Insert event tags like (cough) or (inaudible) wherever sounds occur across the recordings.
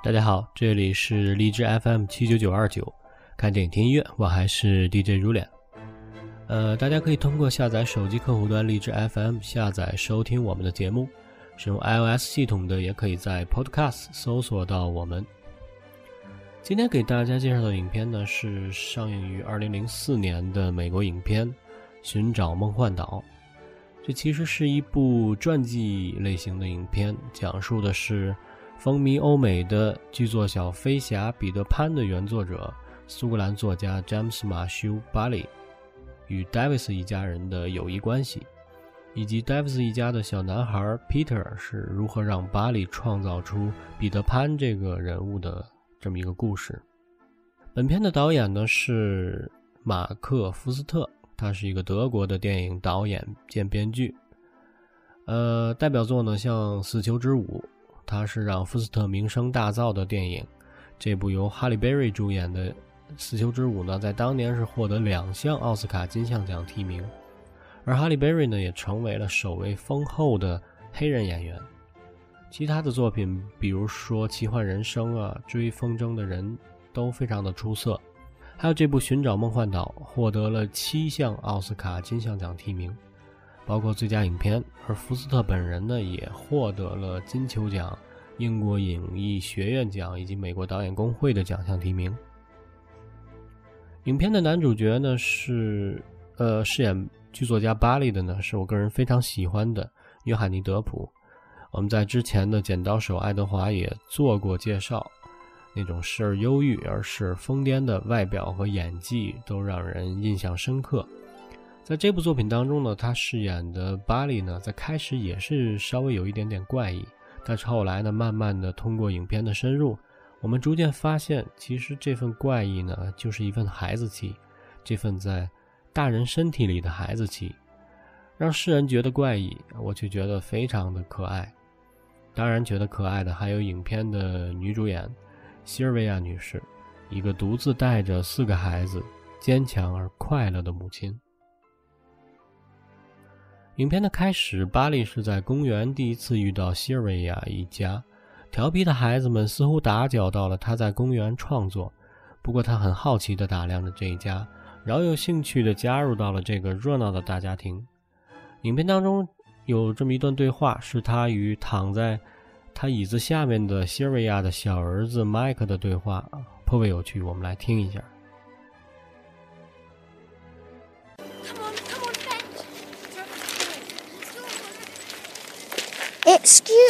大家好，这里是荔枝 FM 七九九二九，看电影听音乐，我还是 DJ 如脸。呃，大家可以通过下载手机客户端荔枝 FM 下载收听我们的节目，使用 iOS 系统的也可以在 Podcast 搜索到我们。今天给大家介绍的影片呢，是上映于二零零四年的美国影片《寻找梦幻岛》。这其实是一部传记类型的影片，讲述的是风靡欧美的剧作小飞侠彼得潘的原作者苏格兰作家詹姆斯马修巴里与戴维斯一家人的友谊关系，以及戴维斯一家的小男孩 Peter 是如何让巴里创造出彼得潘这个人物的这么一个故事。本片的导演呢是马克·福斯特。他是一个德国的电影导演兼编剧，呃，代表作呢像《死囚之舞》，他是让福斯特名声大噪的电影。这部由哈利·贝瑞主演的《死囚之舞》呢，在当年是获得两项奥斯卡金像奖提名，而哈利·贝瑞呢，也成为了首位丰厚的黑人演员。其他的作品，比如说《奇幻人生》啊，《追风筝的人》都非常的出色。还有这部《寻找梦幻岛》获得了七项奥斯卡金像奖提名，包括最佳影片。而福斯特本人呢，也获得了金球奖、英国影艺学院奖以及美国导演工会的奖项提名。影片的男主角呢是，呃，饰演剧作家巴利的呢，是我个人非常喜欢的约翰尼·德普。我们在之前的《剪刀手爱德华》也做过介绍。那种时而忧郁而时而疯癫的外表和演技都让人印象深刻。在这部作品当中呢，他饰演的巴里呢，在开始也是稍微有一点点怪异，但是后来呢，慢慢的通过影片的深入，我们逐渐发现，其实这份怪异呢，就是一份孩子气，这份在大人身体里的孩子气，让世人觉得怪异，我却觉得非常的可爱。当然，觉得可爱的还有影片的女主演。西尔维亚女士，一个独自带着四个孩子、坚强而快乐的母亲。影片的开始，巴利是在公园第一次遇到西尔维亚一家调皮的孩子们，似乎打搅到了他在公园创作。不过，他很好奇地打量着这一家，饶有兴趣地加入到了这个热闹的大家庭。影片当中有这么一段对话，是他与躺在。他椅子下面的西尔维亚的小儿子麦克的对话颇为有趣，我们来听一下。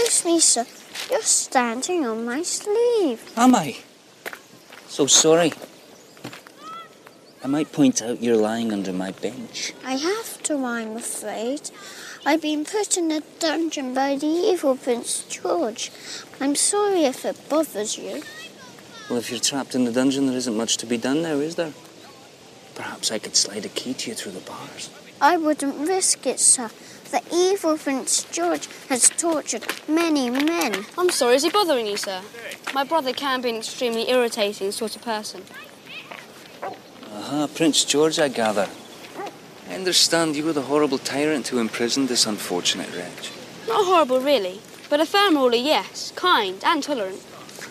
Excuse me, sir. You're standing on my sleeve. Am I? So sorry. I might point out you're lying under my bench. I have to, I'm afraid. I've been put in a dungeon by the evil Prince George. I'm sorry if it bothers you. Well, if you're trapped in the dungeon, there isn't much to be done now, is there? Perhaps I could slide a key to you through the bars. I wouldn't risk it, sir. The evil Prince George has tortured many men. I'm sorry, is he bothering you, sir? My brother can be an extremely irritating sort of person. Aha, uh-huh, Prince George, I gather. I understand you were the horrible tyrant who imprisoned this unfortunate wretch. Not horrible, really, but a firm ruler, yes. Kind and tolerant.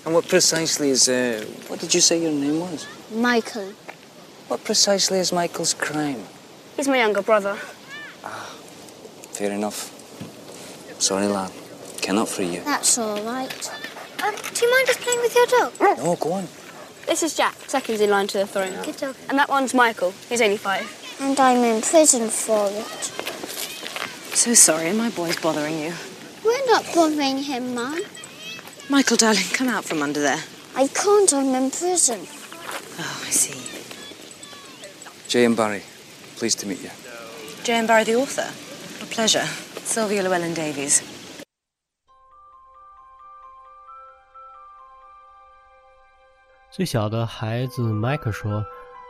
And what precisely is, uh, what did you say your name was? Michael. What precisely is Michael's crime? He's my younger brother. Fair enough. Sorry, lad. Cannot free you. That's all right. Um, do you mind us playing with your dog? No, go on. This is Jack, second in line to the throne. Good dog. And that one's Michael. He's only five. And I'm in prison for it. So sorry, my boy's bothering you. We're not bothering him, Mum. Michael, darling, come out from under there. I can't, I'm in prison. Oh, I see. J.M. Barry, pleased to meet you. J.M. Barry, the author. Pleasure. Sylvia Llewellyn Davies. (laughs) 最小的孩子麦克说：“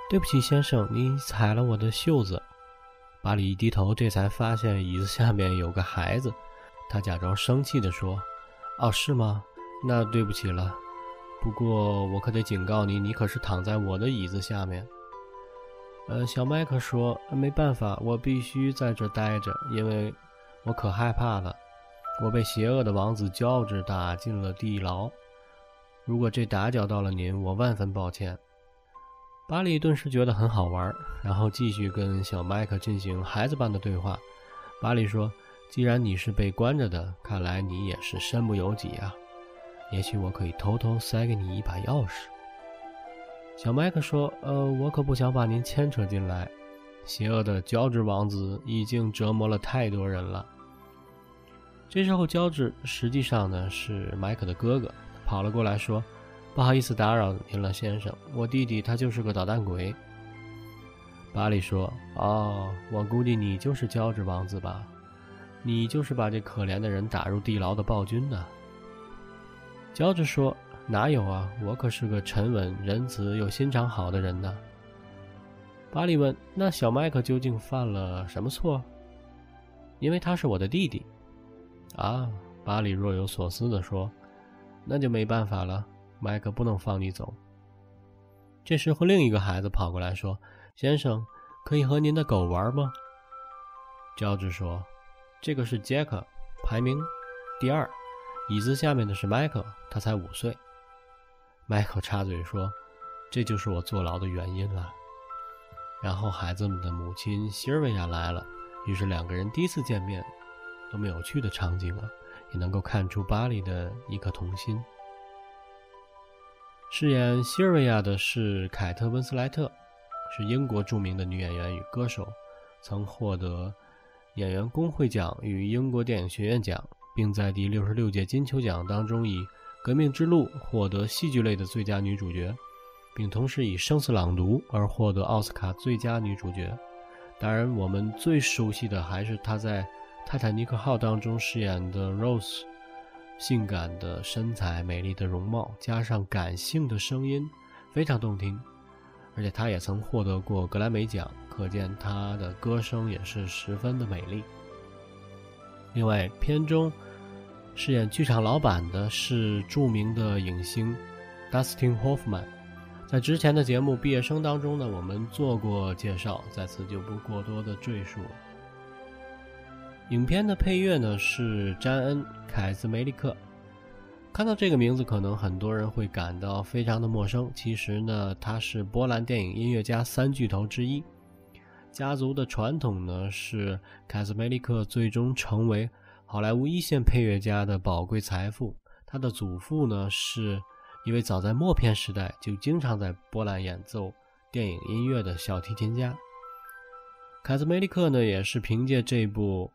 对不起，先生，你踩了我的袖子。巴里一低头，这才发现椅子下面有个孩子。他假装生气地说：“哦，是吗？那对不起了。不过我可得警告你，你可是躺在我的椅子下面。”呃，小麦克说：“没办法，我必须在这待着，因为我可害怕了。我被邪恶的王子乔治打进了地牢。如果这打搅到了您，我万分抱歉。巴里顿时觉得很好玩，然后继续跟小麦克进行孩子般的对话。巴里说：“既然你是被关着的，看来你也是身不由己啊。也许我可以偷偷塞给你一把钥匙。”小麦克说：“呃，我可不想把您牵扯进来。邪恶的胶质王子已经折磨了太多人了。”这时候，胶质实际上呢是麦克的哥哥，跑了过来说。不好意思打扰您了，先生。我弟弟他就是个捣蛋鬼。巴里说：“哦，我估计你就是胶质王子吧？你就是把这可怜的人打入地牢的暴君呢。”乔治说：“哪有啊，我可是个沉稳、仁慈又心肠好的人呢。”巴里问：“那小麦克究竟犯了什么错？”因为他是我的弟弟。啊，巴里若有所思地说：“那就没办法了。”麦克不能放你走。这时候，另一个孩子跑过来说：“先生，可以和您的狗玩吗？”乔治说：“这个是杰克，排名第二。椅子下面的是麦克，他才五岁。”麦克插嘴说：“这就是我坐牢的原因了。”然后，孩子们的母亲西尔维亚来了，于是两个人第一次见面。多么有趣的场景啊！也能够看出巴黎的一颗童心。饰演西尔维亚的是凯特·温斯莱特，是英国著名的女演员与歌手，曾获得演员工会奖与英国电影学院奖，并在第六十六届金球奖当中以《革命之路》获得戏剧类的最佳女主角，并同时以《生死朗读》而获得奥斯卡最佳女主角。当然，我们最熟悉的还是她在《泰坦尼克号》当中饰演的 Rose。性感的身材、美丽的容貌，加上感性的声音，非常动听。而且她也曾获得过格莱美奖，可见她的歌声也是十分的美丽。另外，片中饰演剧场老板的是著名的影星 Dustin Hoffman，在之前的节目《毕业生》当中呢，我们做过介绍，在此就不过多的赘述。影片的配乐呢是詹恩·凯斯梅利克。看到这个名字，可能很多人会感到非常的陌生。其实呢，他是波兰电影音乐家三巨头之一。家族的传统呢是凯斯梅利克最终成为好莱坞一线配乐家的宝贵财富。他的祖父呢是一位早在默片时代就经常在波兰演奏电影音乐的小提琴家。凯兹梅利克呢也是凭借这部。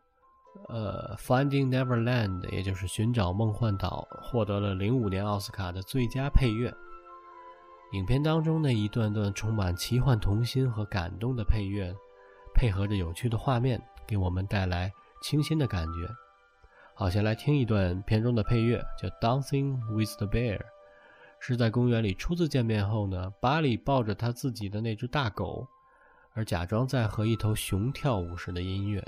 呃，《Finding Neverland》也就是《寻找梦幻岛》，获得了零五年奥斯卡的最佳配乐。影片当中那一段段充满奇幻童心和感动的配乐，配合着有趣的画面，给我们带来清新的感觉。好，先来听一段片中的配乐，叫《Dancing with the Bear》，是在公园里初次见面后呢，巴里抱着他自己的那只大狗，而假装在和一头熊跳舞时的音乐。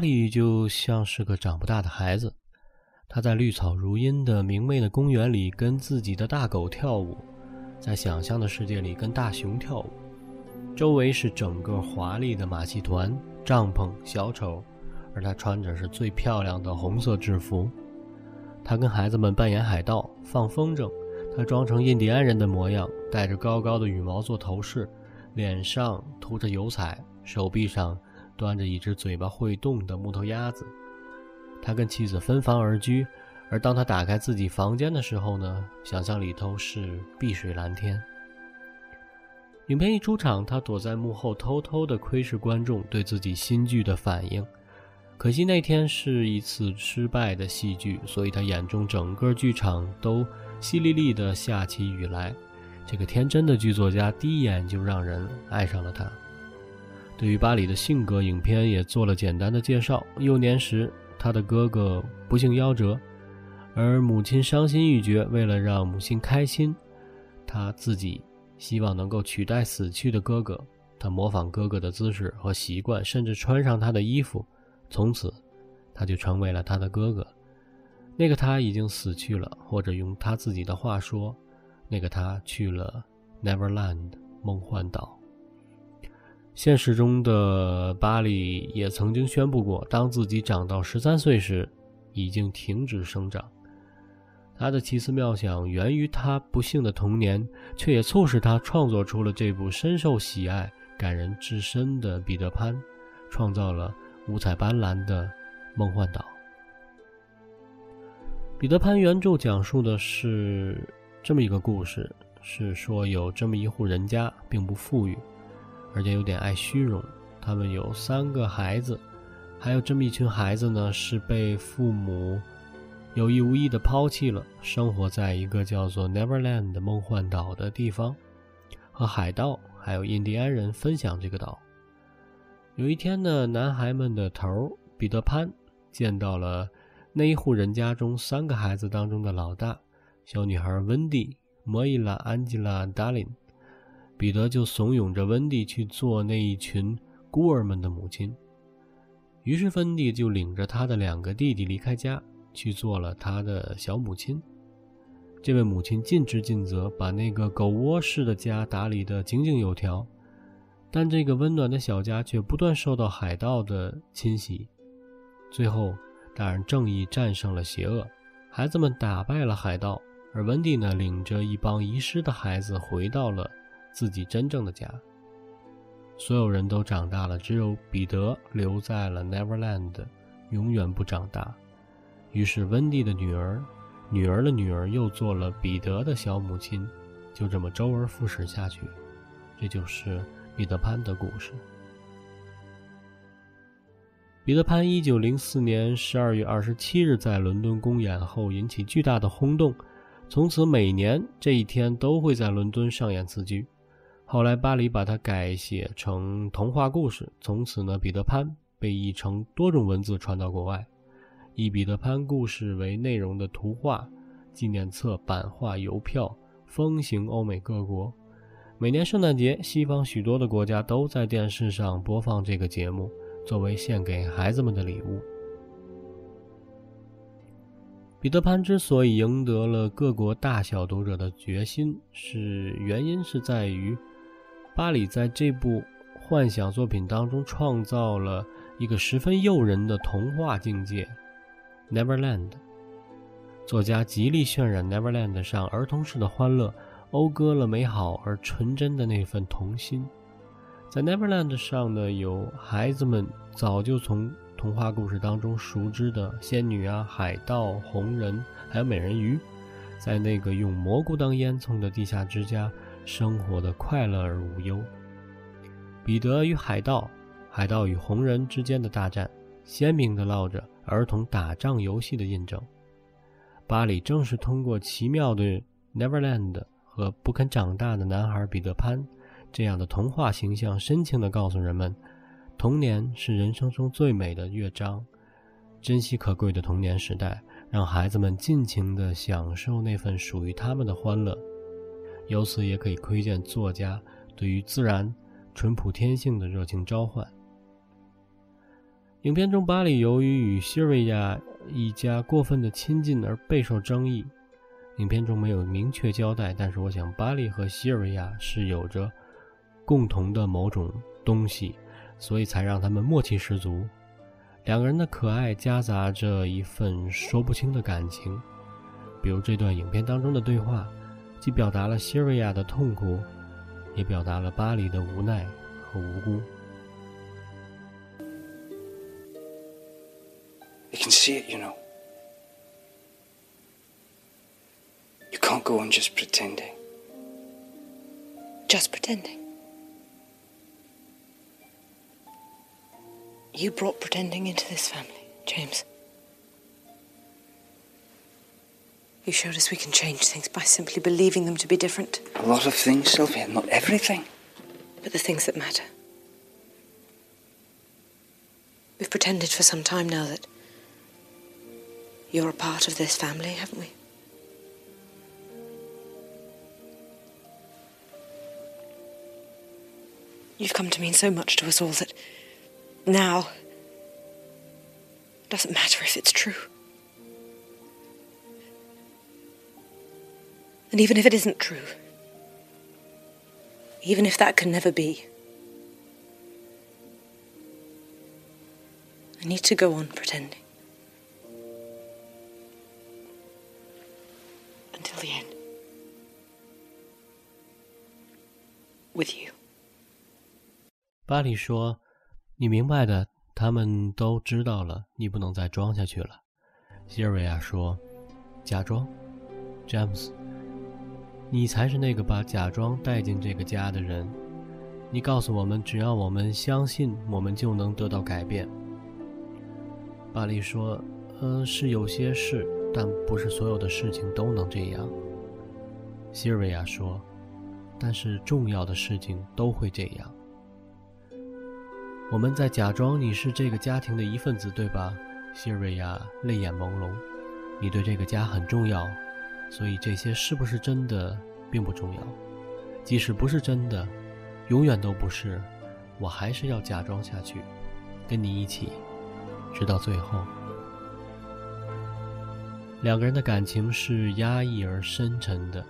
里就像是个长不大的孩子，他在绿草如茵的明媚的公园里跟自己的大狗跳舞，在想象的世界里跟大熊跳舞，周围是整个华丽的马戏团、帐篷、小丑，而他穿着是最漂亮的红色制服。他跟孩子们扮演海盗，放风筝。他装成印第安人的模样，戴着高高的羽毛做头饰，脸上涂着油彩，手臂上端着一只嘴巴会动的木头鸭子。他跟妻子分房而居，而当他打开自己房间的时候呢，想象里头是碧水蓝天。影片一出场，他躲在幕后偷偷的窥视观众对自己新剧的反应。可惜那天是一次失败的戏剧，所以他眼中整个剧场都。淅沥沥的下起雨来，这个天真的剧作家第一眼就让人爱上了他。对于巴里的性格，影片也做了简单的介绍。幼年时，他的哥哥不幸夭折，而母亲伤心欲绝。为了让母亲开心，他自己希望能够取代死去的哥哥。他模仿哥哥的姿势和习惯，甚至穿上他的衣服。从此，他就成为了他的哥哥。那个他已经死去了，或者用他自己的话说，那个他去了 Neverland 梦幻岛。现实中的巴里也曾经宣布过，当自己长到十三岁时，已经停止生长。他的奇思妙想源于他不幸的童年，却也促使他创作出了这部深受喜爱、感人至深的《彼得潘》，创造了五彩斑斓的梦幻岛。彼得潘原著讲述的是这么一个故事，是说有这么一户人家，并不富裕，而且有点爱虚荣。他们有三个孩子，还有这么一群孩子呢，是被父母有意无意的抛弃了，生活在一个叫做 Neverland 梦幻岛的地方，和海盗还有印第安人分享这个岛。有一天呢，男孩们的头彼得潘见到了。那一户人家中三个孩子当中的老大，小女孩温蒂·莫伊拉·安吉拉·达林，彼得就怂恿着温蒂去做那一群孤儿们的母亲。于是温蒂就领着他的两个弟弟离开家，去做了他的小母亲。这位母亲尽职尽责，把那个狗窝式的家打理得井井有条，但这个温暖的小家却不断受到海盗的侵袭，最后。当然，正义战胜了邪恶，孩子们打败了海盗，而温蒂呢，领着一帮遗失的孩子回到了自己真正的家。所有人都长大了，只有彼得留在了 Neverland，永远不长大。于是，温蒂的女儿、女儿的女儿又做了彼得的小母亲，就这么周而复始下去。这就是彼得潘的故事。彼得潘一九零四年十二月二十七日在伦敦公演后引起巨大的轰动，从此每年这一天都会在伦敦上演此剧。后来巴黎把它改写成童话故事，从此呢，彼得潘被译成多种文字传到国外，以彼得潘故事为内容的图画、纪念册、版画、邮票风行欧美各国。每年圣诞节，西方许多的国家都在电视上播放这个节目。作为献给孩子们的礼物，彼得潘之所以赢得了各国大小读者的决心，是原因是在于巴里在这部幻想作品当中创造了一个十分诱人的童话境界 ——Neverland。作家极力渲染 Neverland 上儿童式的欢乐，讴歌了美好而纯真的那份童心。在 Neverland 上呢，有孩子们早就从童话故事当中熟知的仙女啊、海盗、红人，还有美人鱼，在那个用蘑菇当烟囱的地下之家生活的快乐而无忧。彼得与海盗、海盗与红人之间的大战，鲜明地烙着儿童打仗游戏的印证。巴里正是通过奇妙的 Neverland 和不肯长大的男孩彼得潘。这样的童话形象，深情地告诉人们，童年是人生中最美的乐章，珍惜可贵的童年时代，让孩子们尽情地享受那份属于他们的欢乐。由此也可以窥见作家对于自然、淳朴天性的热情召唤。影片中，巴里由于与西瑞亚一家过分的亲近而备受争议。影片中没有明确交代，但是我想，巴里和西瑞亚是有着共同的某种东西，所以才让他们默契十足。两个人的可爱夹杂着一份说不清的感情，比如这段影片当中的对话，既表达了西瑞亚的痛苦，也表达了巴里的无奈和无辜。You can see it, you know. You can't go on just pretending. Just pretending. You brought pretending into this family, James. You showed us we can change things by simply believing them to be different. A lot of things, Sylvia, not everything. But the things that matter. We've pretended for some time now that you're a part of this family, haven't we? You've come to mean so much to us all that now it doesn't matter if it's true. And even if it isn't true, even if that can never be, I need to go on pretending. Until the end. With you. 巴里说：“你明白的，他们都知道了，你不能再装下去了。”希瑞亚说：“假装，詹姆斯， 你才是那个把假装带进这个家的人。你告诉我们，只要我们相信，我们就能得到改变。”巴利说：“呃，是有些事，但不是所有的事情都能这样。”希瑞亚说：“但是重要的事情都会这样。”我们在假装你是这个家庭的一份子，对吧？希瑞亚泪眼朦胧。你对这个家很重要，所以这些是不是真的并不重要。即使不是真的，永远都不是，我还是要假装下去，跟你一起，直到最后。两个人的感情是压抑而深沉的，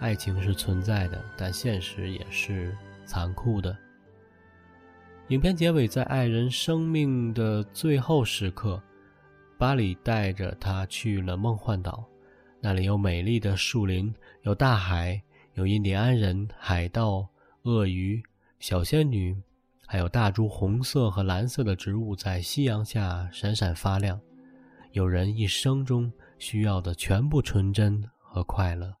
爱情是存在的，但现实也是残酷的。影片结尾，在爱人生命的最后时刻，巴里带着他去了梦幻岛。那里有美丽的树林，有大海，有印第安人、海盗、鳄鱼、小仙女，还有大株红色和蓝色的植物在夕阳下闪闪发亮。有人一生中需要的全部纯真和快乐。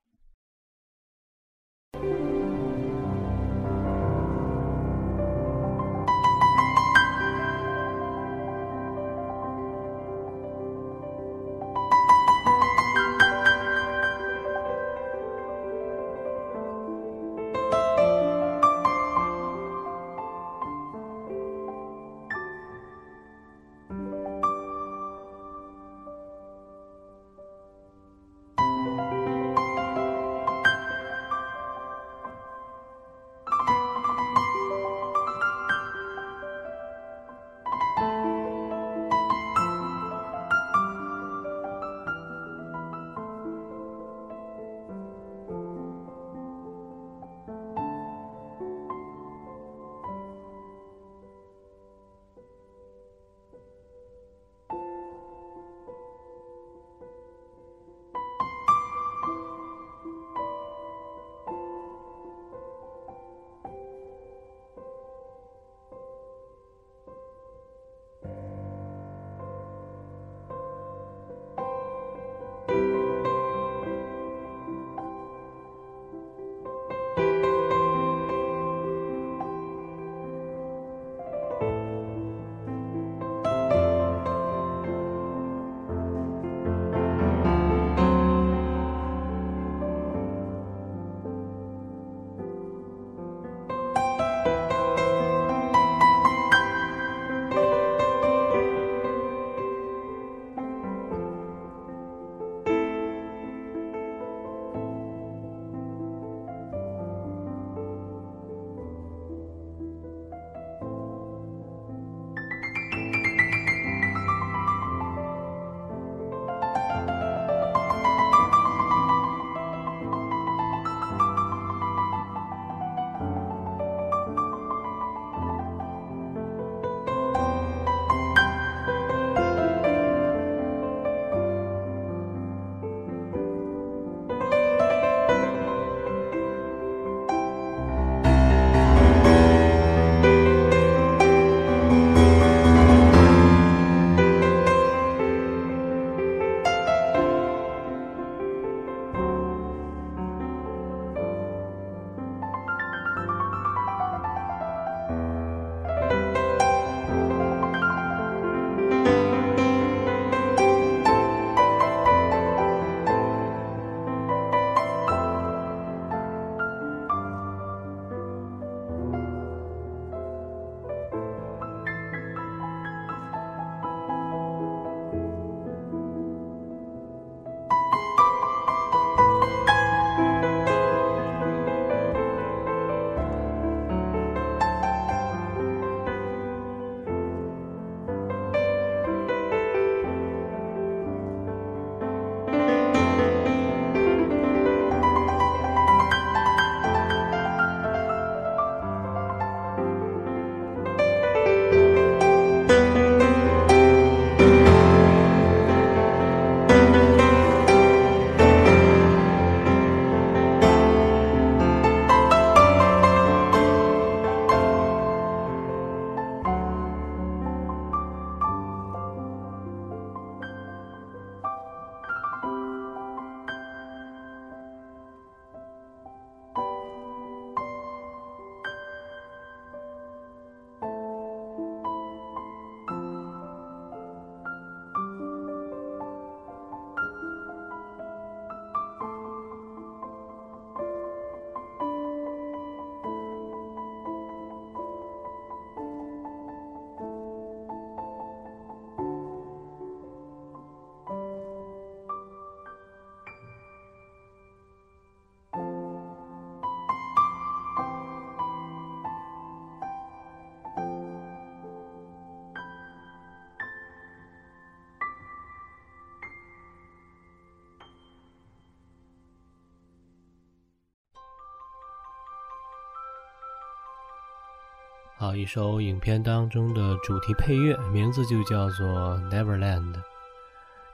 好，一首影片当中的主题配乐，名字就叫做《Neverland》。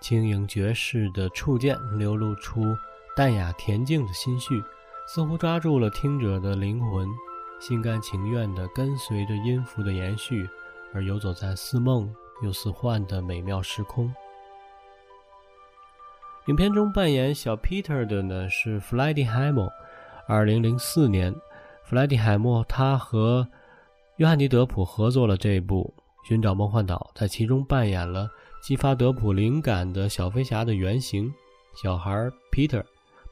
轻盈爵士的触键流露出淡雅恬静的心绪，似乎抓住了听者的灵魂，心甘情愿地跟随着音符的延续，而游走在似梦又似幻的美妙时空。影片中扮演小 Peter 的呢是弗莱迪海默。二零零四年，弗莱迪海默他和约翰尼·德普合作了这部《寻找梦幻岛》，在其中扮演了激发德普灵感的小飞侠的原型小孩 Peter。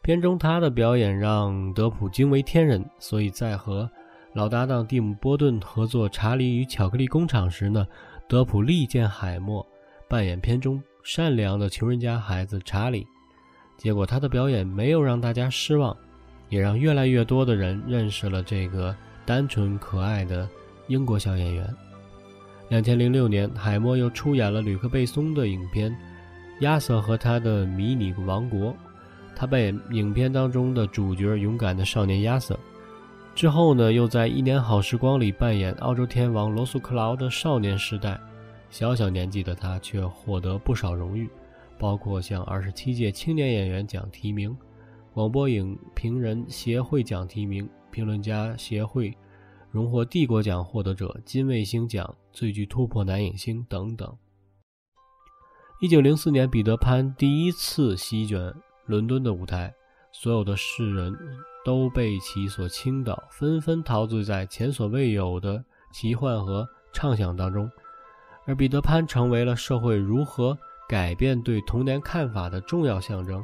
片中他的表演让德普惊为天人，所以在和老搭档蒂姆·波顿合作《查理与巧克力工厂》时呢，德普力荐海默扮演片中善良的穷人家孩子查理。结果他的表演没有让大家失望，也让越来越多的人认识了这个单纯可爱的。英国小演员。两千零六年，海默又出演了吕克·贝松的影片《亚瑟和他的迷你王国》，他扮演影片当中的主角，勇敢的少年亚瑟。之后呢，又在《一年好时光》里扮演澳洲天王罗素·克劳的少年时代。小小年纪的他却获得不少荣誉，包括向二十七届青年演员奖提名、广播影评人协会奖提名、评论家协会。荣获帝国奖获得者、金卫星奖最具突破男影星等等。一九零四年，彼得潘第一次席卷伦敦的舞台，所有的世人都被其所倾倒，纷纷陶醉在前所未有的奇幻和畅想当中。而彼得潘成为了社会如何改变对童年看法的重要象征。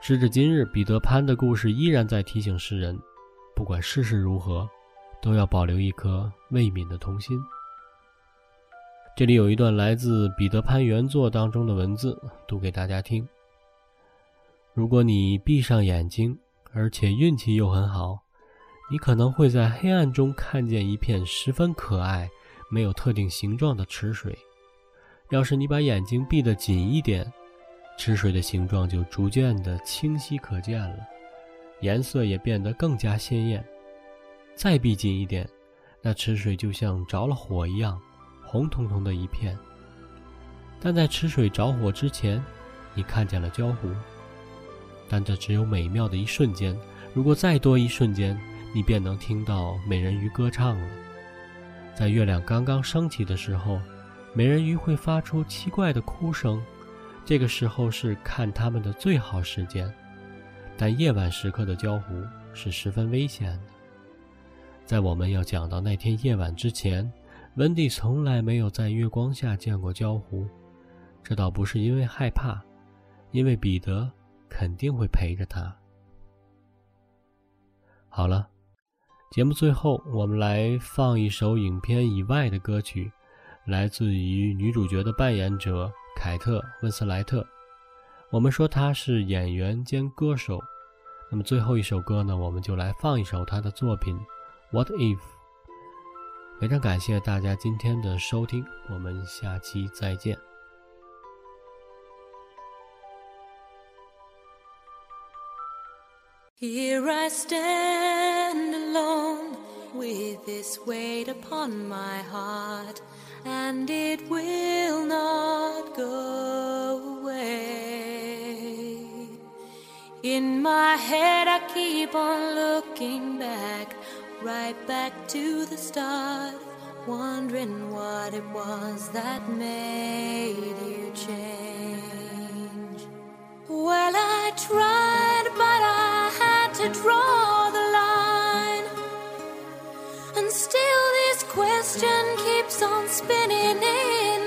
时至今日，彼得潘的故事依然在提醒世人，不管世事如何。都要保留一颗未泯的童心。这里有一段来自彼得潘原作当中的文字，读给大家听。如果你闭上眼睛，而且运气又很好，你可能会在黑暗中看见一片十分可爱、没有特定形状的池水。要是你把眼睛闭得紧一点，池水的形状就逐渐的清晰可见了，颜色也变得更加鲜艳。再逼近一点，那池水就像着了火一样，红彤彤的一片。但在池水着火之前，你看见了焦湖。但这只有美妙的一瞬间，如果再多一瞬间，你便能听到美人鱼歌唱了。在月亮刚刚升起的时候，美人鱼会发出奇怪的哭声，这个时候是看它们的最好时间。但夜晚时刻的焦湖是十分危险的。在我们要讲到那天夜晚之前，温蒂从来没有在月光下见过焦湖。这倒不是因为害怕，因为彼得肯定会陪着他。好了，节目最后我们来放一首影片以外的歌曲，来自于女主角的扮演者凯特·温斯莱特。我们说她是演员兼歌手。那么最后一首歌呢，我们就来放一首她的作品。What if？非常感谢大家今天的收听，我们下期再见。Here I stand alone with this weight upon my heart, and it will not go away. In my head, I keep on looking back right back to the start, wondering what it was that made you change. Well, I tried, but I had to draw the line, and still this question keeps on spinning in